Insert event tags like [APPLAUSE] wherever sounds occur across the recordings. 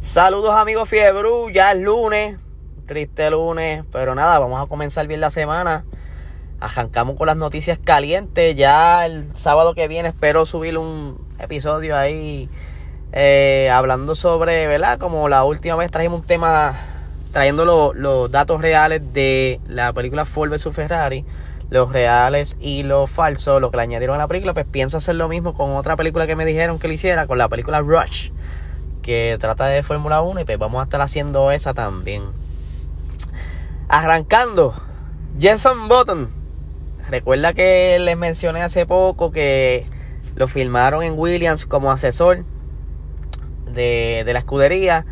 Saludos amigos Fiebru, ya es lunes, triste lunes, pero nada, vamos a comenzar bien la semana. Arrancamos con las noticias calientes, ya el sábado que viene espero subir un episodio ahí eh, hablando sobre, ¿verdad? Como la última vez trajimos un tema trayendo los datos reales de la película Ford vs Ferrari, los reales y los falsos, lo que le añadieron a la película, pues pienso hacer lo mismo con otra película que me dijeron que le hiciera, con la película Rush que trata de Fórmula 1 y pues vamos a estar haciendo esa también. Arrancando, Jenson Button. Recuerda que les mencioné hace poco que lo filmaron en Williams como asesor de, de la escudería.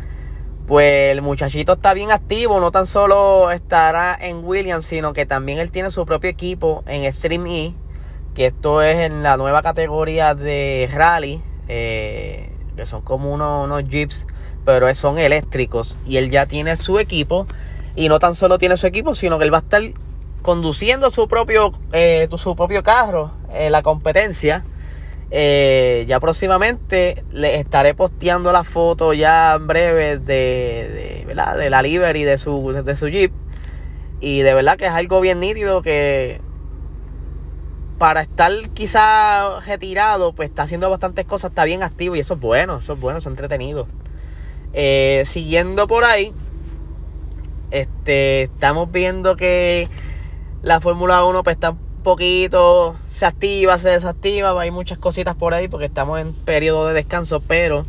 Pues el muchachito está bien activo, no tan solo estará en Williams, sino que también él tiene su propio equipo en Stream E, que esto es en la nueva categoría de rally. Eh, que son como unos, jeeps, pero son eléctricos. Y él ya tiene su equipo. Y no tan solo tiene su equipo, sino que él va a estar conduciendo su propio, eh, su propio carro en la competencia. Eh, ya próximamente le estaré posteando la foto ya en breve de, de, de la livery de su, de su Jeep. Y de verdad que es algo bien nítido que para estar quizá retirado, pues está haciendo bastantes cosas, está bien activo y eso es bueno, eso es bueno, eso es entretenido. Eh, siguiendo por ahí, este, estamos viendo que la Fórmula 1 pues está un poquito, se activa, se desactiva, hay muchas cositas por ahí porque estamos en periodo de descanso, pero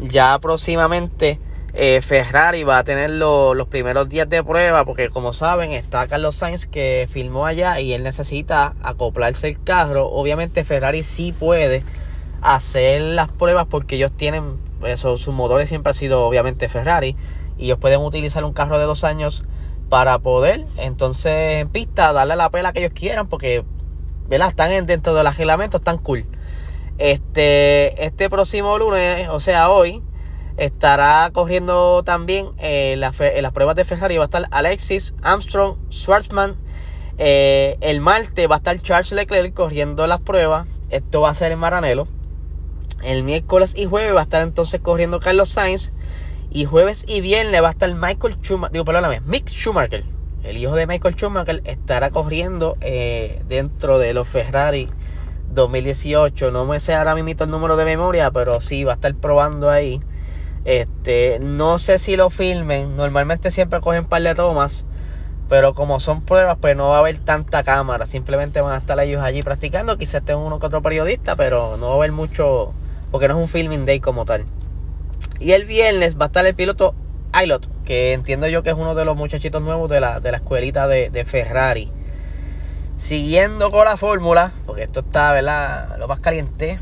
ya próximamente eh, Ferrari va a tener los primeros días de prueba porque como saben está Carlos Sainz que filmó allá y él necesita acoplarse el carro. Obviamente Ferrari sí puede hacer las pruebas porque ellos tienen, eso, sus motores siempre han sido obviamente Ferrari y ellos pueden utilizar un carro de dos años para poder entonces en pista darle la pela que ellos quieran porque ¿verdad? están dentro del reglamento, están cool. Este, este próximo lunes, o sea hoy, estará corriendo también eh, en, las pruebas de Ferrari. Va a estar Alexis, Armstrong, Schwartzman. Eh, el martes va a estar Charles Leclerc corriendo las pruebas. Esto va a ser en Maranelo. El miércoles y jueves va a estar entonces corriendo Carlos Sainz. Y jueves y viernes va a estar Michael Schumacher. Digo, perdóname, Mick Schumacher. El hijo de Michael Schumacher estará corriendo eh, dentro de los Ferrari 2018. No me sé ahora mismo el número de memoria, pero sí va a estar probando ahí. Este, no sé si lo filmen. Normalmente siempre cogen par de tomas. Pero como son pruebas, pues no va a haber tanta cámara. Simplemente van a estar ellos allí practicando. Quizás estén uno que otro periodista, pero no va a haber mucho. Porque no es un filming day como tal. Y el viernes va a estar el piloto Ailot, que entiendo yo que es uno de los muchachitos nuevos de la, de la escuelita de, de Ferrari. Siguiendo con la fórmula, porque esto está, ¿verdad? Lo más caliente.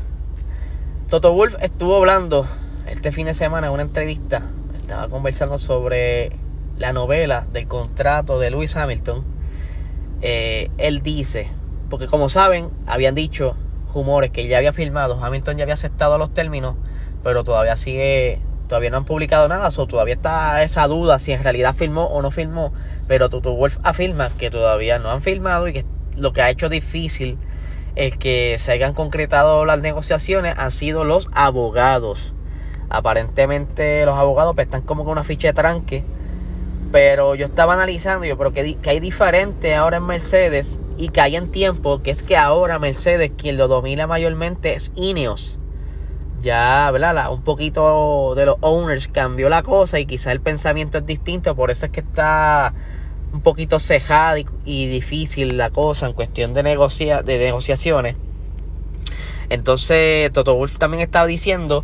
Toto Wolf estuvo hablando este fin de semana en una entrevista estaba conversando sobre la novela del contrato de Lewis Hamilton. Eh, él dice, porque como saben, habían dicho rumores que ya había firmado, Hamilton ya había aceptado los términos, pero todavía sigue, todavía no han publicado nada, o todavía está esa duda si en realidad firmó o no firmó, pero Toto Wolf afirma que todavía no han firmado y que lo que ha hecho difícil el que se hayan concretado las negociaciones han sido los abogados Aparentemente los abogados pues, están como con una ficha de tranque. Pero yo estaba analizando, yo, pero que, que hay diferente ahora en Mercedes y que hay en tiempo, que es que ahora Mercedes quien lo domina mayormente es Ineos. Ya, ¿verdad? un poquito de los owners cambió la cosa y quizá el pensamiento es distinto, por eso es que está un poquito cejada y, difícil la cosa en cuestión de, negocia, de negociaciones. Entonces, Toto Wolf también estaba diciendo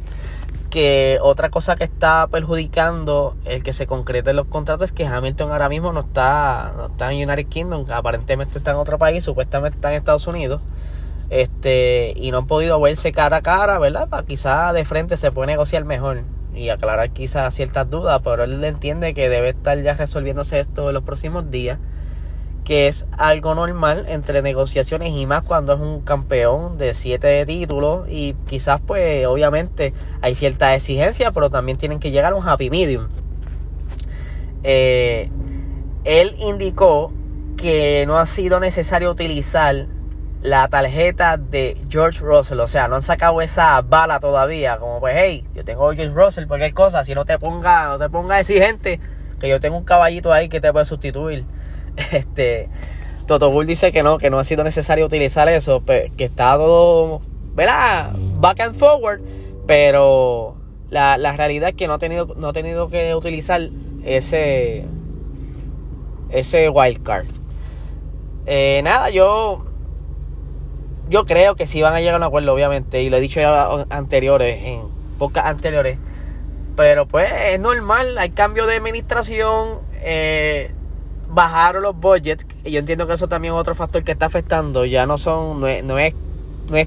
que otra cosa que está perjudicando el que se concreten los contratos es que Hamilton ahora mismo no está, no está en United Kingdom, aparentemente está en otro país, supuestamente está en Estados Unidos. Este, y no han podido verse cara a cara, ¿verdad? Para quizás de frente se puede negociar mejor y aclarar quizás ciertas dudas, pero él entiende que debe estar ya resolviéndose esto en los próximos días que es algo normal entre negociaciones y más cuando es un campeón de siete títulos y quizás pues obviamente hay cierta exigencia pero también tienen que llegar a un happy medium eh, él indicó que no ha sido necesario utilizar la tarjeta de George Russell. O sea, no han sacado esa bala todavía. Como pues, hey, yo tengo George Russell, cualquier cosa. Si no te ponga, no te ponga exigente, que yo tengo un caballito ahí que te puede sustituir. [LAUGHS] Este. Toto Bull dice que no, que no ha sido necesario utilizar eso, que está todo, ¿verdad? Back and forward, pero la, la realidad es que no ha tenido, no ha tenido que utilizar ese, ese wild card. Eh, nada, yo yo creo que sí van a llegar a un acuerdo, obviamente, y lo he dicho ya anteriores, en pocas anteriores. Pero pues es normal, hay cambio de administración, eh, bajaron los budgets, y yo entiendo que eso también es otro factor que está afectando, ya no son, no es, no es,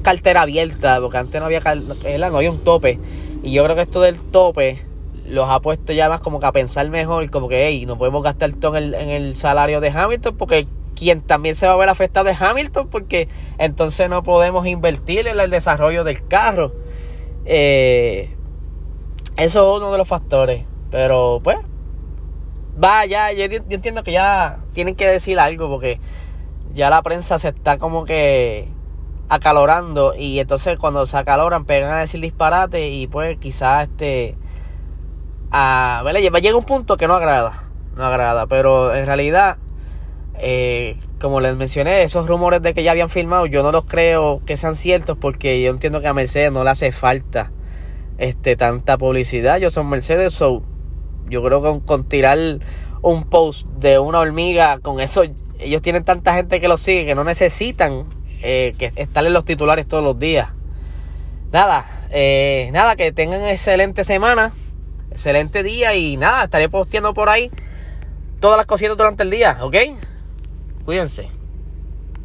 cartera abierta, porque antes no había, no había un tope, y yo creo que esto del tope los ha puesto ya más como que a pensar mejor, como que, hey, no podemos gastar todo en el, en el salario de Hamilton, porque quien también se va a ver afectado es Hamilton porque entonces no podemos invertir en el desarrollo del carro. Eh, eso es uno de los factores. Pero pues, vaya, yo, yo, entiendo que ya tienen que decir algo porque ya la prensa se está como que acalorando y entonces cuando se acaloran pegan a decir disparate y pues quizás este a, llega un punto que no agrada, no agrada, pero en realidad eh, como les mencioné, esos rumores de que ya habían filmado, yo no los creo que sean ciertos porque yo entiendo que a Mercedes no le hace falta este tanta publicidad. Yo son Mercedes, so yo creo que con, tirar un post de una hormiga, con eso ellos tienen tanta gente que los sigue que no necesitan eh, que estar en los titulares todos los días. Nada, eh, nada, que tengan excelente semana, excelente día y nada, estaré posteando por ahí todas las cositas durante el día, ¿ok? Cuídense.